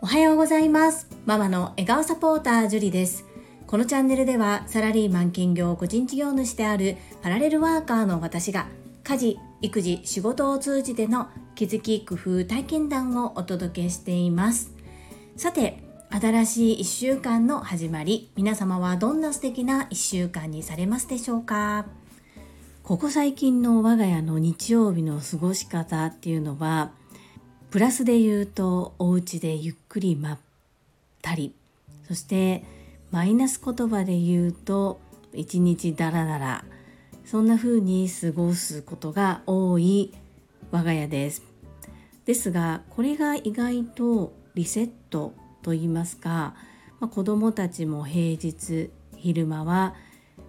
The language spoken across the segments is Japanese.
おはようございます。ママの笑顔サポータージュリです。このチャンネルではサラリーマン兼業個人事業主であるパラレルワーカーの私が家事育児仕事を通じての気づき工夫体験談をお届けしています。さて新しい1週間の始まり皆様はどんな素敵な1週間にされますでしょうか？ここ最近の我が家の日曜日の過ごし方っていうのはプラスで言うとお家でゆっくりまったりそしてマイナス言葉で言うと一日ダラダラそんな風に過ごすことが多い我が家です。ですがこれが意外とリセットと言いますか、まあ、子どもたちも平日昼間は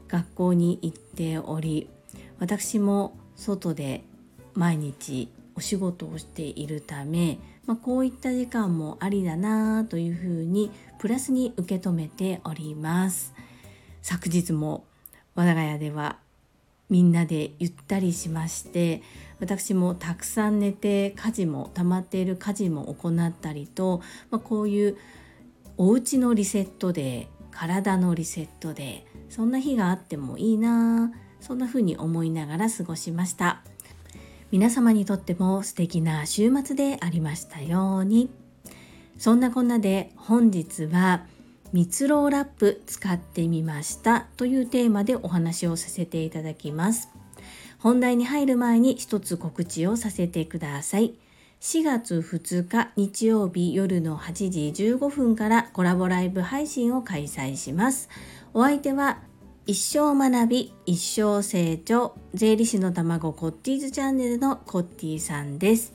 学校に行っており私も外で毎日お仕事をしているため、まあ、こういった時間もありだなというふうにプラスに受け止めております。昨日も我が家ではみんなでゆったりしまして私もたくさん寝て家事も溜まっている家事も行ったりと、まあ、こういうお家のリセットで体のリセットでそんな日があってもいいなそんな風に思いながら過ごしました。皆様にとっても素敵な週末でありましたように。そんなこんなで本日は蜜ろうラップ使ってみましたというテーマでお話をさせていただきます。本題に入る前に一つ告知をさせてください。4月2日日曜日夜の8時15分からコラボライブ配信を開催します。お相手は一生学び一生成長税理士の卵コッティーズチャンネルのコッティさんです。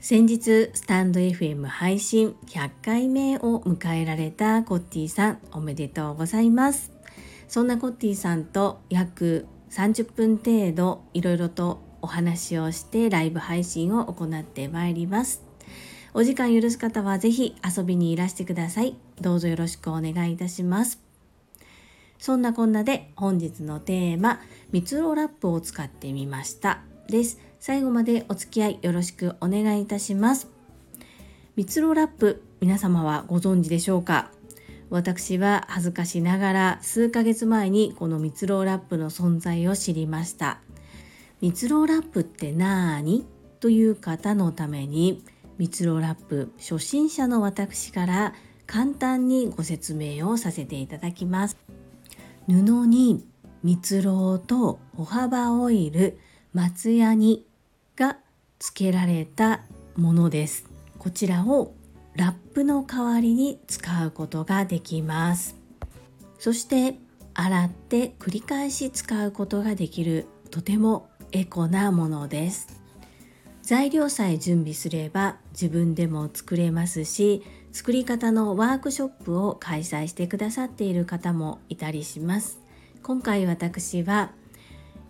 先日スタンド FM 配信100回目を迎えられたコッティさんおめでとうございます。そんなコッティさんと約30分程度いろいろとお話をしてライブ配信を行ってまいります。お時間許す方はぜひ遊びにいらしてください。どうぞよろしくお願いいたします。そんなこんなで本日のテーマ、蜜ろラップを使ってみましたです。最後までお付き合いよろしくお願いいたします。蜜ろラップ、皆様はご存知でしょうか？私は恥ずかしながら数ヶ月前にこの蜜ろラップの存在を知りました。蜜ろラップって何？という方のために蜜ろラップ初心者の私から簡単にご説明をさせていただきます。布に蜜蝋と歩幅オイル松ヤニが付けられたものです。こちらをラップの代わりに使うことができます。そして洗って繰り返し使うことができるとてもエコなものです。材料さえ準備すれば自分でも作れますし作り方のワークショップを開催してくださっている方もいたりします。今回私は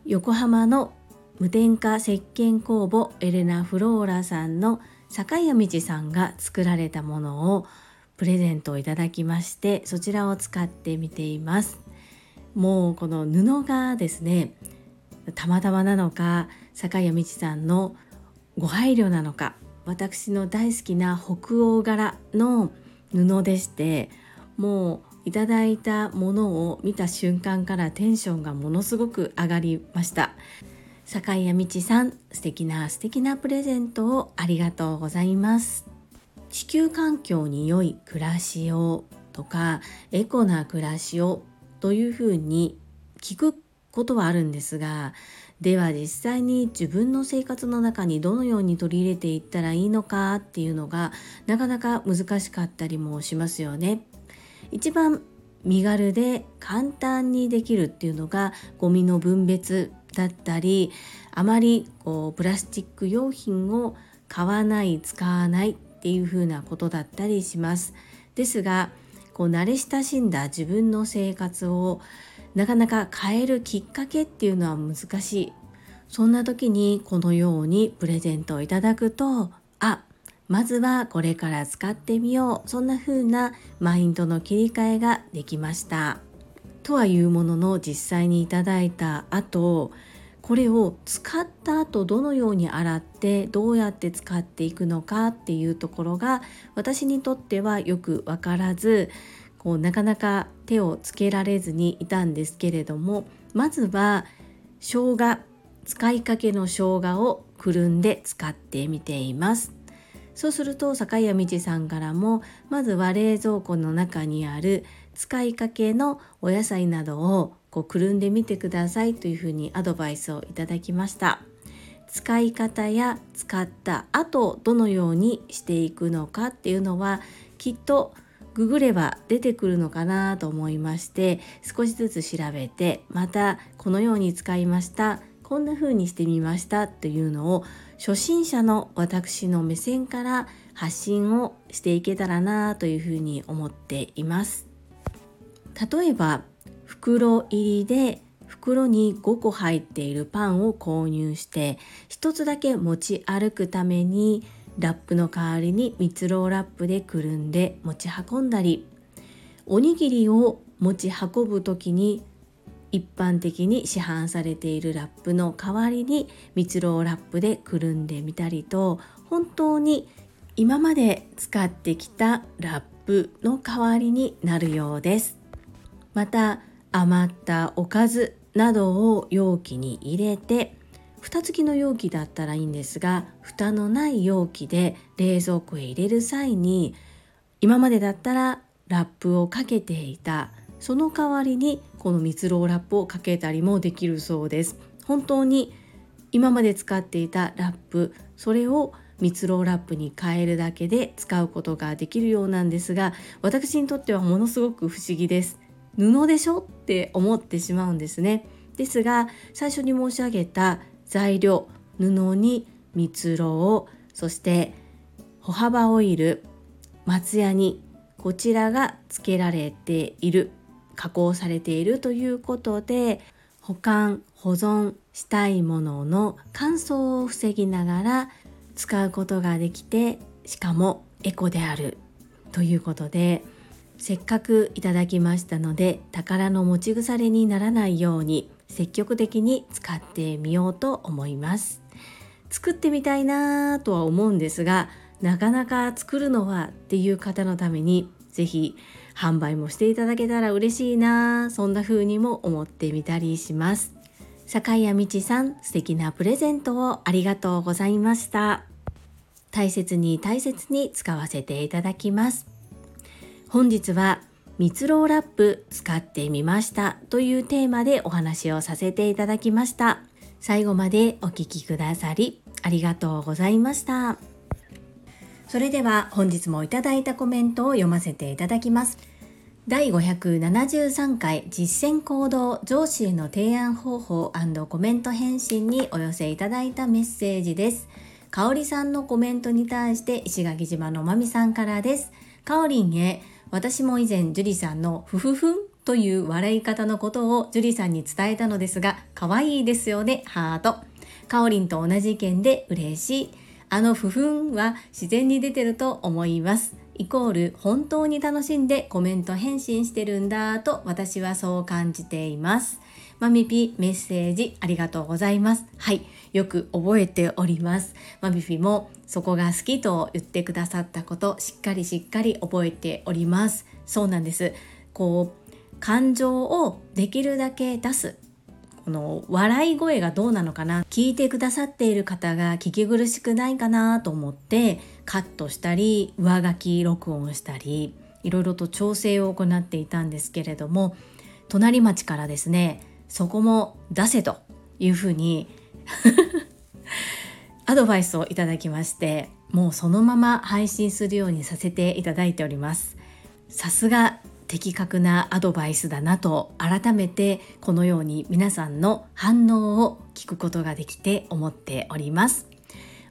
横浜の無添加石鹸工房エレナ・フローラさんの坂谷道さんが作られたものをプレゼントをいただきましてそちらを使ってみています。もうこの布がですねたまたまなのか坂谷道さんのご配慮なのか私の大好きな北欧柄の布でしてもういただいたものを見た瞬間からテンションがものすごく上がりました。坂井谷道さん素敵な素敵なプレゼントをありがとうございます。地球環境に良い暮らしをとかエコな暮らしをというふうに聞くことはあるんですがでは実際に自分の生活の中にどのように取り入れていったらいいのかっていうのがなかなか難しかったりもしますよね。一番身軽で簡単にできるっていうのがゴミの分別だったりあまりこうプラスチック用品を買わない使わないっていうふうなことだったりします。ですがこう慣れ親しんだ自分の生活をなかなか変えるきっかけっていうのは難しい。そんな時にこのようにプレゼントをいただくとあまずはこれから使ってみよう。そんな風なマインドの切り替えができました。とはいうものの実際にいただいた後これを使った後どのように洗ってどうやって使っていくのかっていうところが私にとってはよく分からずこうなかなか手をつけられずにいたんですけれどもまずは生姜使いかけの生姜をくるんで使ってみています。そうすると坂谷道さんからもまずは冷蔵庫の中にある使いかけのお野菜などをこうくるんでみてくださいというふうにアドバイスをいただきました。使い方や使った後どのようにしていくのかっていうのはきっとググれば出てくるのかなと思いまして少しずつ調べてまたこのように使いましたこんな風にしてみましたというのを初心者の私の目線から発信をしていけたらなというふうに思っています。例えば袋入りで袋に5個入っているパンを購入して1つだけ持ち歩くためにラップの代わりに蜜ろうラップでくるんで持ち運んだりおにぎりを持ち運ぶ時に一般的に市販されているラップの代わりに蜜ろうラップでくるんでみたりと本当に今まで使ってきたラップの代わりになるようです。また余ったおかずなどを容器に入れて蓋付きの容器だったらいいんですが蓋のない容器で冷蔵庫へ入れる際に今までだったらラップをかけていたその代わりにこの蜜ろうラップをかけたりもできるそうです。本当に今まで使っていたラップそれを蜜ろうラップに変えるだけで使うことができるようなんですが私にとってはものすごく不思議です。布でしょって思ってしまうんですね。ですが最初に申し上げた材料布に蜜ろうそして歩幅オイル松ヤニこちらが付けられている加工されているということで保管保存したいものの乾燥を防ぎながら使うことができてしかもエコであるということでせっかくいただきましたので宝の持ち腐れにならないように積極的に使ってみようと思います。作ってみたいなとは思うんですがなかなか作るのはっていう方のために是非販売もしていただけたら嬉しいなそんな風にも思ってみたりします。坂谷道さん素敵なプレゼントをありがとうございました。大切に大切に使わせていただきます。本日は蜜ろラップ使ってみましたというテーマでお話をさせていただきました最後までお聴きくださりありがとうございましたそれでは本日もいただいたコメントを読ませていただきます第573回実践行動上司への提案方法コメント返信にお寄せいただいたメッセージです。かおりさんのコメントに対して石垣島のまみさんからです。かおりんへ、私も以前樹里さんのふふふんという笑い方のことを樹里さんに伝えたのですが、可愛いですよね、ハート。かおりんと同じ意見で嬉しい。あのふふんは自然に出てると思います。イコール本当に楽しんでコメント返信してるんだと私はそう感じています。マミピメッセージありがとうございます。はい、よく覚えております。マミピもそこが好きと言ってくださったことしっかりしっかり覚えております。そうなんです。こう感情をできるだけ出すこの笑い声がどうなのかな聞いてくださっている方が聞き苦しくないかなと思ってカットしたり上書き録音したりいろいろと調整を行っていたんですけれども隣町からですねそこも出せというふうにアドバイスをいただきましてもうそのまま配信するようにさせていただいております。さすが的確なアドバイスだなと改めてこのように皆さんの反応を聞くことができて思っております。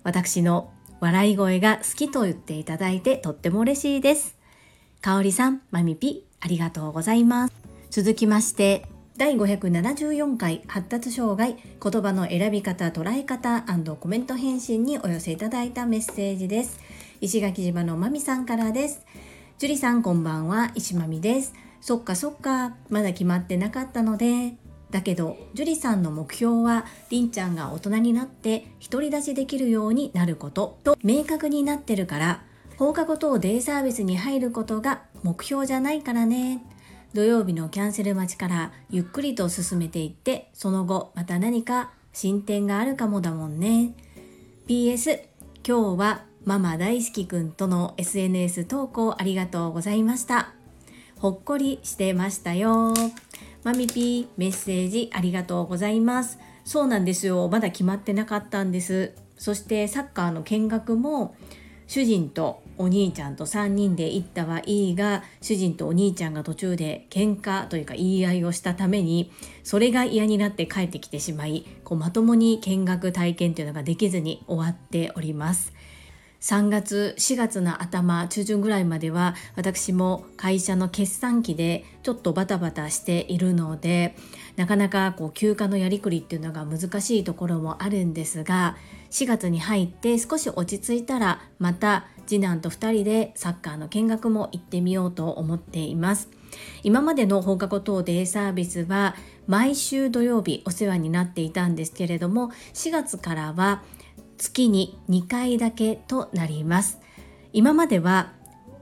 私の笑い声が好きと言っていただいてとっても嬉しいです。かおりさんまみぴありがとうございます。続きまして第574回発達障害言葉の選び方捉え方コメント返信にお寄せいただいたメッセージです。石垣島のまみさんからです。樹里さんこんばんは石まみです。そっかそっかまだ決まってなかったので。だけど樹里さんの目標はりんちゃんが大人になって独り立ちできるようになること。と明確になってるから放課後等デイサービスに入ることが目標じゃないからね。土曜日のキャンセル待ちからゆっくりと進めていってその後また何か進展があるかもだもんね。PS 今日はママ大好きくんとの SNS 投稿ありがとうございました。ほっこりしてましたよ。マミピーメッセージありがとうございます。そうなんですよ。まだ決まってなかったんです。そしてサッカーの見学も主人とお兄ちゃんと3人で行ったはいいが主人とお兄ちゃんが途中で喧嘩というか言い合いをしたためにそれが嫌になって帰ってきてしまいこうまともに見学体験というのができずに終わっております。3月4月の頭中旬ぐらいまでは私も会社の決算期でちょっとバタバタしているのでなかなかこう休暇のやりくりっていうのが難しいところもあるんですが4月に入って少し落ち着いたらまた次男と2人でサッカーの見学も行ってみようと思っています。今までの放課後等デイサービスは毎週土曜日お世話になっていたんですけれども4月からは月に2回だけとなります。今までは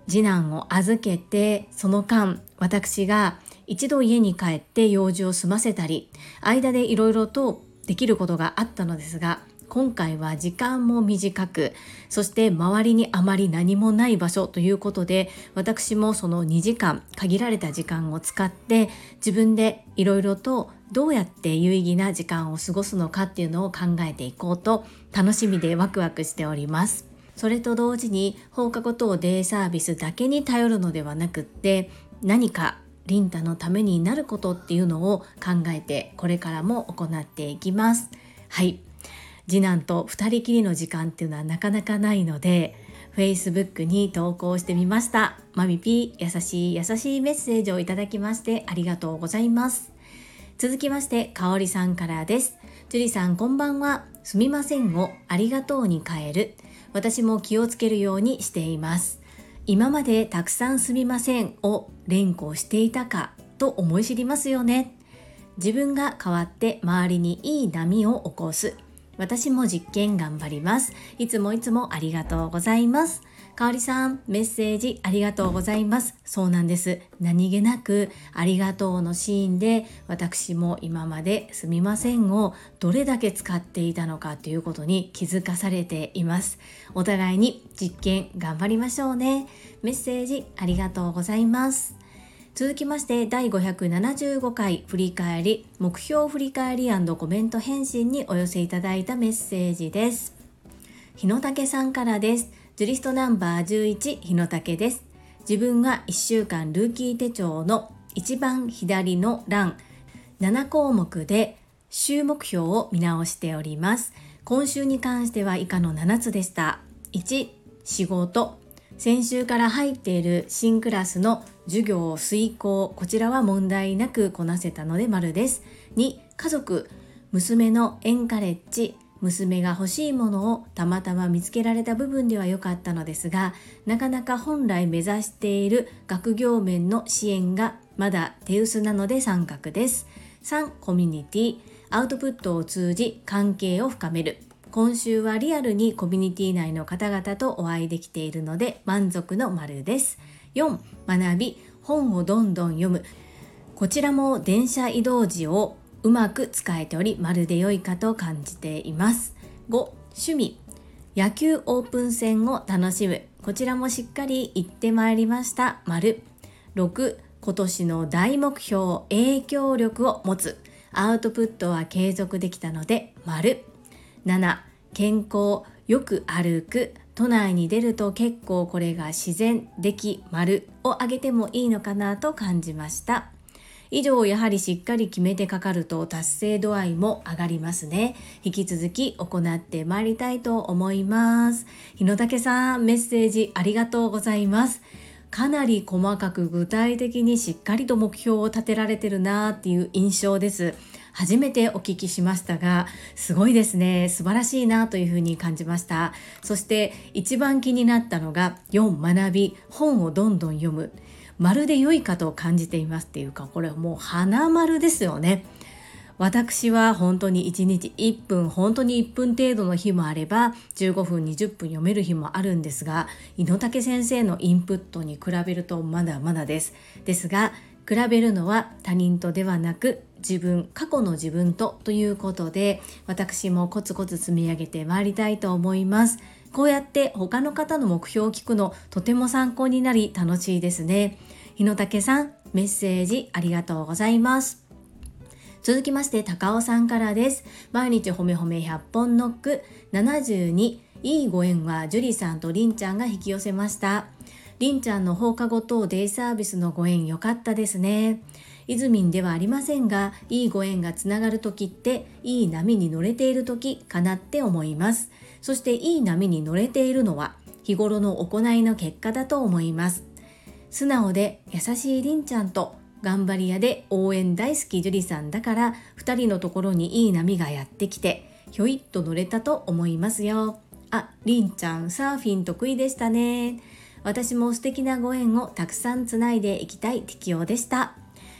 次男を預けてその間私が一度家に帰って用事を済ませたり間でいろいろとできることがあったのですが今回は時間も短くそして周りにあまり何もない場所ということで私もその2時間限られた時間を使って自分でいろいろとどうやって有意義な時間を過ごすのかっていうのを考えていこうと楽しみでワクワクしております。それと同時に放課後等デイサービスだけに頼るのではなくって何かリンタのためになることっていうのを考えてこれからも行っていきます。はい。次男と2人きりの時間っていうのはなかなかないので Facebook に投稿してみました。マミピー優しい優しいメッセージをいただきましてありがとうございます。続きましてかおりさんからです。樹里さんこんばんは。すみませんをありがとうに変える。私も気をつけるようにしています。今までたくさんすみませんを連呼していたかと思い知りますよね自分が変わって周りにいい波を起こす私も実験頑張ります。いつもいつもありがとうございます。かおりさん、メッセージありがとうございます。そうなんです。何気なくありがとうのシーンで私も今まですみませんをどれだけ使っていたのかということに気づかされています。お互いに実験頑張りましょうね。メッセージありがとうございます。続きまして第575回振り返り目標振り返りコメント返信にお寄せいただいたメッセージです日野武さんからですジュリストナンバー11日野武です。自分は1週間ルーキー手帳の一番左の欄7項目で週目標を見直しております。今週に関しては以下の7つでした。1仕事。先週から入っている新クラスの授業遂行。こちらは問題なくこなせたので丸です。2家族。娘のエンカレッジ。娘が欲しいものをたまたま見つけられた部分では良かったのですがなかなか本来目指している学業面の支援がまだ手薄なので三角です。3コミュニティ。アウトプットを通じ関係を深める。今週はリアルにコミュニティ内の方々とお会いできているので満足の丸です。4学び。本をどんどん読む。こちらも電車移動時をうまく使えておりまるで良いかと感じています。5趣味。野球オープン戦を楽しむ。こちらもしっかり行ってまいりました。丸6今年の大目標影響力を持つ。アウトプットは継続できたので丸7健康よく歩く。都内に出ると結構これが自然でき丸をあげてもいいのかなと感じました。以上やはりしっかり決めてかかると達成度合いも上がりますね。引き続き行ってまいりたいと思います。日野武さんメッセージありがとうございます。かなり細かく具体的にしっかりと目標を立てられてるなっていう印象です。初めてお聞きしましたがすごいですね。素晴らしいなというふうに感じました。そして一番気になったのが4学び。本をどんどん読む。まるで良いかと感じていますっていうかこれはもう花丸ですよね。私は本当に1日1分本当に1分程度の日もあれば15分20分読める日もあるんですが井野武先生のインプットに比べるとまだまだです。ですが比べるのは他人とではなく自分過去の自分とということで私もコツコツ積み上げてまいりたいと思います。こうやって他の方の目標を聞くのとても参考になり楽しいですね。日野武さんメッセージありがとうございます。続きまして高尾さんからです。毎日ほめほめ100本ノック。72いいご縁は樹里さんとりんちゃんが引き寄せました。りんちゃんの放課後等デイサービスのご縁良かったですね。イズミンではありませんがいいご縁がつながる時っていい波に乗れている時かなって思います。そしていい波に乗れているのは日頃の行いの結果だと思います。素直で優しいりんちゃんと頑張り屋で応援大好き樹里さんだから2人のところにいい波がやってきてひょいっと乗れたと思いますよ。ありんちゃんサーフィン得意でしたね。私も素敵なご縁をたくさんつないでいきたい適応でした。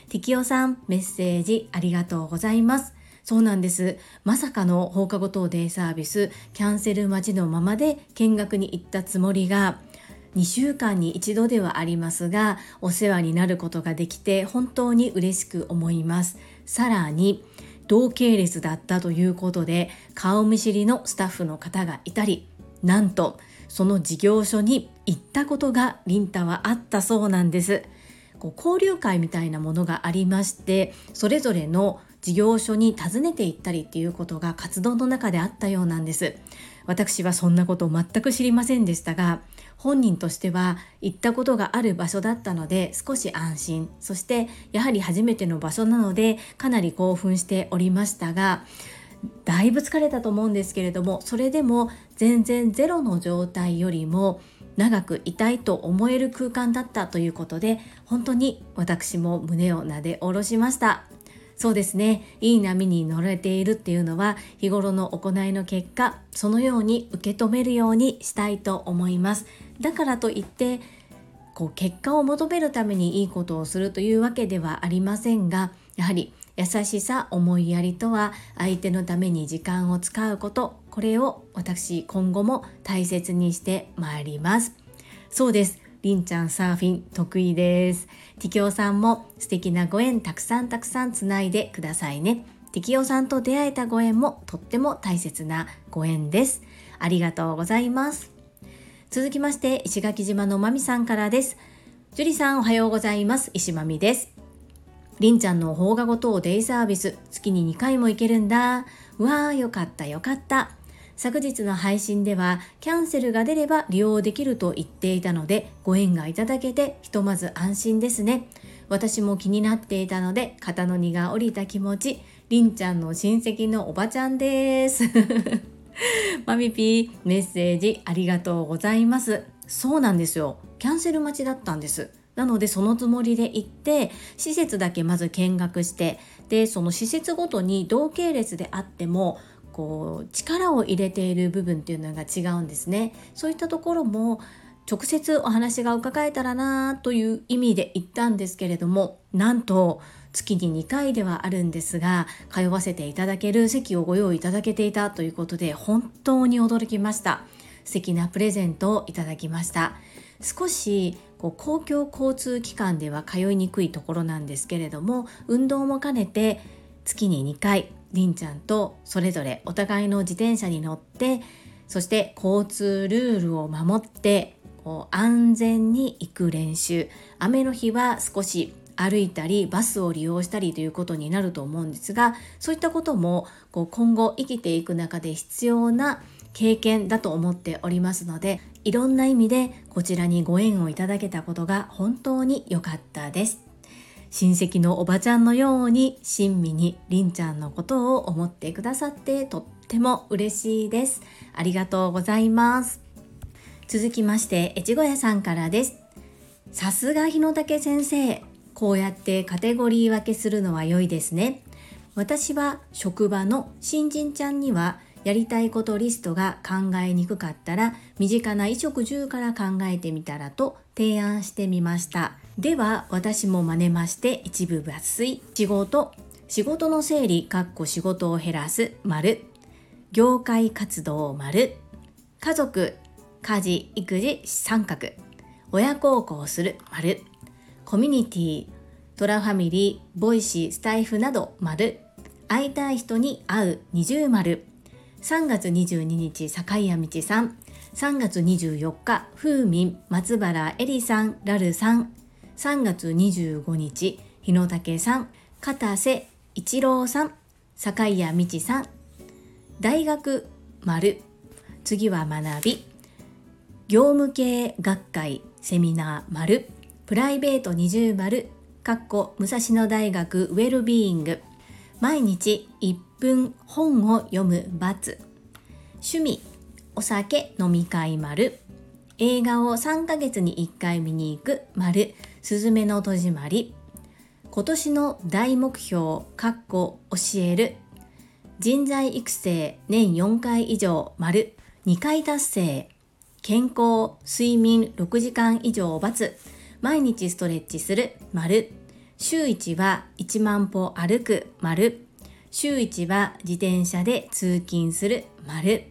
適応さんメッセージありがとうございます。そうなんです。まさかの放課後等デイサービス、キャンセル待ちのままで見学に行ったつもりが、2週間に一度ではありますが、お世話になることができて本当に嬉しく思います。さらに、同系列だったということで、顔見知りのスタッフの方がいたり、なんと、その事業所に行ったことがリンタはあったそうなんです。こう交流会みたいなものがありましてそれぞれの事業所に訪ねて行ったりっていうことが活動の中であったようなんです。私はそんなことを全く知りませんでしたが本人としては行ったことがある場所だったので少し安心。そしてやはり初めての場所なのでかなり興奮しておりましたがだいぶ疲れたと思うんですけれどもそれでも全然ゼロの状態よりも長くいたいと思える空間だったということで本当に私も胸をなで下ろしました。そうですね。いい波に乗れているっていうのは日頃の行いの結果そのように受け止めるようにしたいと思います。だからといってこう結果を求めるためにいいことをするというわけではありませんがやはり優しさ思いやりとは相手のために時間を使うことこれを私今後も大切にしてまいります。そうです。りんちゃんサーフィン得意です。ティキオさんも素敵なご縁たくさんたくさんつないでくださいね。ティキオさんと出会えたご縁もとっても大切なご縁です。ありがとうございます。続きまして石垣島のまみさんからです。樹里さんおはようございます。石まみです。りんちゃんの放課後等デイサービス月に2回も行けるんだ。うわーよかったよかった。昨日の配信ではキャンセルが出れば利用できると言っていたのでご縁がいただけてひとまず安心ですね。私も気になっていたので肩の荷が下りた気持ちりんちゃんの親戚のおばちゃんです。マミピーメッセージありがとうございます。そうなんですよ。キャンセル待ちだったんです。なのでそのつもりで行って施設だけまず見学してでその施設ごとに同系列であってもこう力を入れている部分っていうのが違うんですね。そういったところも直接お話が伺えたらなという意味で言ったんですけれどもなんと月に2回ではあるんですが通わせていただける席をご用意いただけていたということで本当に驚きました。素敵なプレゼントをいただきました。少しこう公共交通機関では通いにくいところなんですけれども運動も兼ねて月に2回りんちゃんとそれぞれお互いの自転車に乗ってそして交通ルールを守ってこう安全に行く練習雨の日は少し歩いたりバスを利用したりということになると思うんですがそういったこともこう今後生きていく中で必要な経験だと思っておりますのでいろんな意味でこちらにご縁をいただけたことが本当に良かったです。親戚のおばちゃんのように親身にりんちゃんのことを思ってくださってとっても嬉しいです。ありがとうございます。続きまして、越後屋さんからです。さすが日野武先生。こうやってカテゴリー分けするのは良いですね。私は職場の新人ちゃんにはやりたいことリストが考えにくかったら身近な衣食住から考えてみたらと提案してみましたでは私も真似まして一部抜粋。仕事仕事の整理かっこ仕事を減らす丸。業界活動丸。家族家事育児三角。親孝行する丸。コミュニティトラファミリーボイシースタイフなど丸。会いたい人に会う二重丸。3月22日坂井谷道さん。3月24日風民松原恵里さんラルさん。3月25日日野武さん片瀬一郎さん坂井谷道さん。大学丸。次は学び。業務系学会セミナー丸。プライベート二重丸。かっこ武蔵野大学ウェルビーイング。毎日1分本を読む×趣味お酒飲み会丸。映画を3ヶ月に1回見に行く丸。すずめの戸締まり。今年の大目標かっこ教える。人材育成年4回以上丸。2回達成。健康睡眠6時間以上×毎日ストレッチする。丸。週1は1万歩歩く。丸。週1は自転車で通勤する。丸。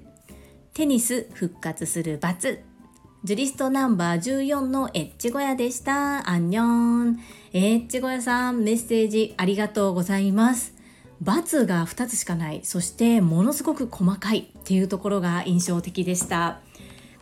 テニス復活する×ジュリストナンバー14のエッチ小屋でした。アンニョン。エッチ小屋さん、メッセージありがとうございます。×が2つしかない。そして、ものすごく細かいっていうところが印象的でした。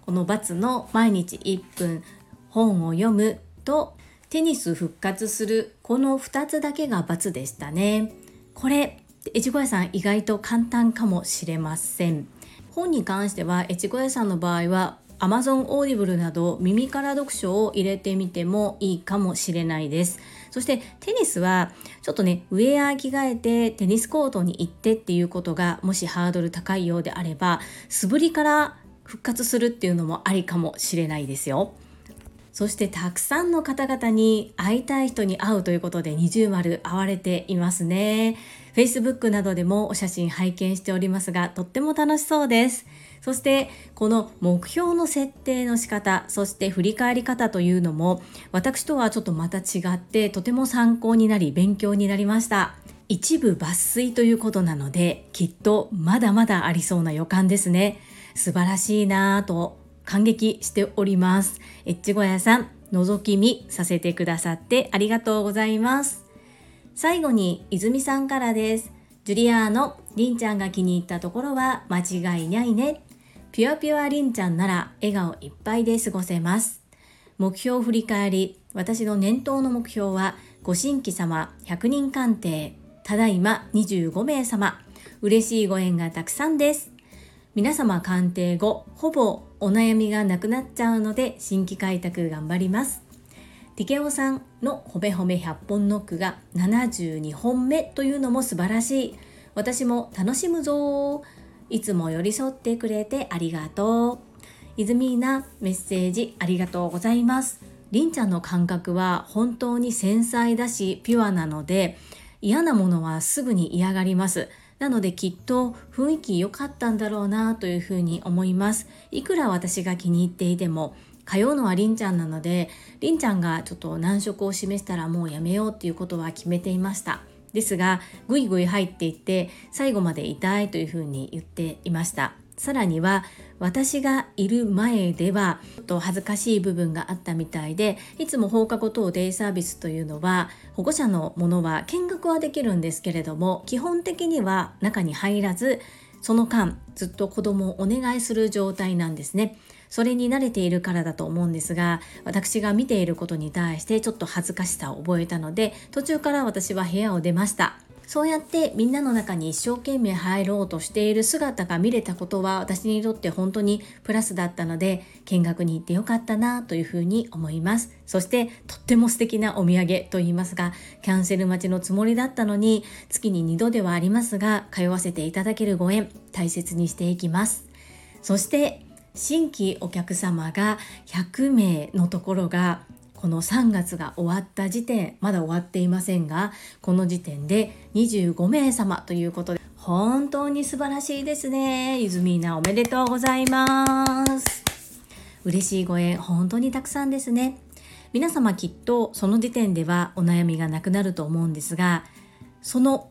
この×の毎日1分本を読むと、テニス復活する。この2つだけが×でしたね。これ、エッチ小屋さん意外と簡単かもしれません。本に関しては越後屋さんの場合は Amazon Audible など耳から読書を入れてみてもいいかもしれないです。そしてテニスはちょっとね、ウェア着替えてテニスコートに行ってっていうことがもしハードル高いようであれば、素振りから復活するっていうのもありかもしれないですよ。そしてたくさんの方々に会いたい人に会うということで二重丸会われていますね。Facebook などでもお写真拝見しておりますが、とっても楽しそうです。そしてこの目標の設定の仕方そして振り返り方というのも私とはちょっとまた違ってとても参考になり勉強になりました一部抜粋ということなのできっとまだまだありそうな予感ですね素晴らしいなぁと感激しておりますエッチ小屋さん覗き見させてくださってありがとうございます最後に泉さんからです。ジュリアーノ、りんちゃんが気に入ったところは間違いないね。ピュアピュアりんちゃんなら笑顔いっぱいで過ごせます。目標振り返り、私の念頭の目標は、ご新規様100人鑑定、ただいま25名様、嬉しいご縁がたくさんです。皆様鑑定後、ほぼお悩みがなくなっちゃうので、新規開拓頑張ります。ティケオさんのほめほめ100本ノックが72本目というのも素晴らしい。私も楽しむぞいつも寄り添ってくれてありがとう。イズミーナメッセージありがとうございます。りんちゃんの感覚は本当に繊細だしピュアなので嫌なものはすぐに嫌がります。なのできっと雰囲気良かったんだろうなというふうに思います。いくら私が気に入っていても通うのはりんちゃんなのでりんちゃんがちょっと難色を示したらもうやめようっていうことは決めていましたですがぐいぐい入っていって最後まで痛いというふうに言っていました。さらには私がいる前ではちょっと恥ずかしい部分があったみたいでいつも放課後等デイサービスというのは保護者のものは見学はできるんですけれども基本的には中に入らずその間ずっと子供をお願いする状態なんですね。それに慣れているからだと思うんですが私が見ていることに対してちょっと恥ずかしさを覚えたので途中から私は部屋を出ました。そうやってみんなの中に一生懸命入ろうとしている姿が見れたことは私にとって本当にプラスだったので見学に行ってよかったなというふうに思います。そしてとっても素敵なお土産といいますかキャンセル待ちのつもりだったのに月に2度ではありますが通わせていただけるご縁大切にしていきます。そして新規お客様が100名のところがこの3月が終わった時点まだ終わっていませんがこの時点で25名様ということで本当に素晴らしいですね。ゆずみーなおめでとうございます。嬉しいご縁本当にたくさんですね。皆様きっとその時点ではお悩みがなくなると思うんですがその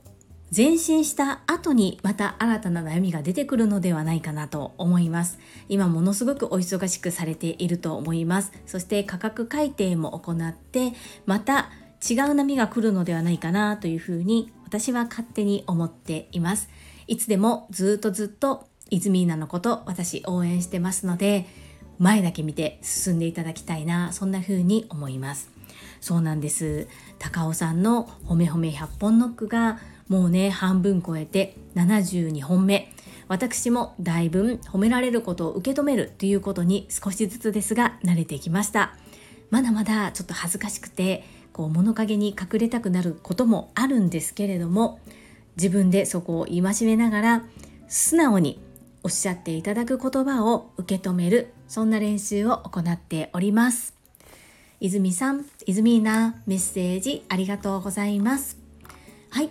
前進した後にまた新たな悩みが出てくるのではないかなと思います。今ものすごくお忙しくされていると思います。そして価格改定も行ってまた違う波が来るのではないかなというふうに私は勝手に思っています。いつでもずっとずっとイズミーナのこと私応援してますので前だけ見て進んでいただきたいなそんな風に思います。そうなんです。高尾さんの褒め褒め100本ノックがもうね半分超えて72本目。私もだいぶ褒められることを受け止めるということに少しずつですが慣れてきました。まだまだちょっと恥ずかしくてこう物陰に隠れたくなることもあるんですけれども自分でそこを戒めながら素直におっしゃっていただく言葉を受け止めるそんな練習を行っております。泉さん、泉なメッセージありがとうございます。はい、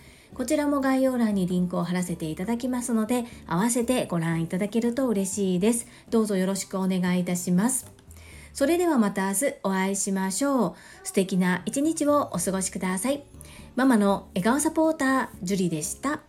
こちらも概要欄にリンクを貼らせていただきますので、合わせてご覧いただけると嬉しいです。どうぞよろしくお願いいたします。それではまた明日お会いしましょう。素敵な一日をお過ごしください。ママの笑顔サポーター、ジュリでした。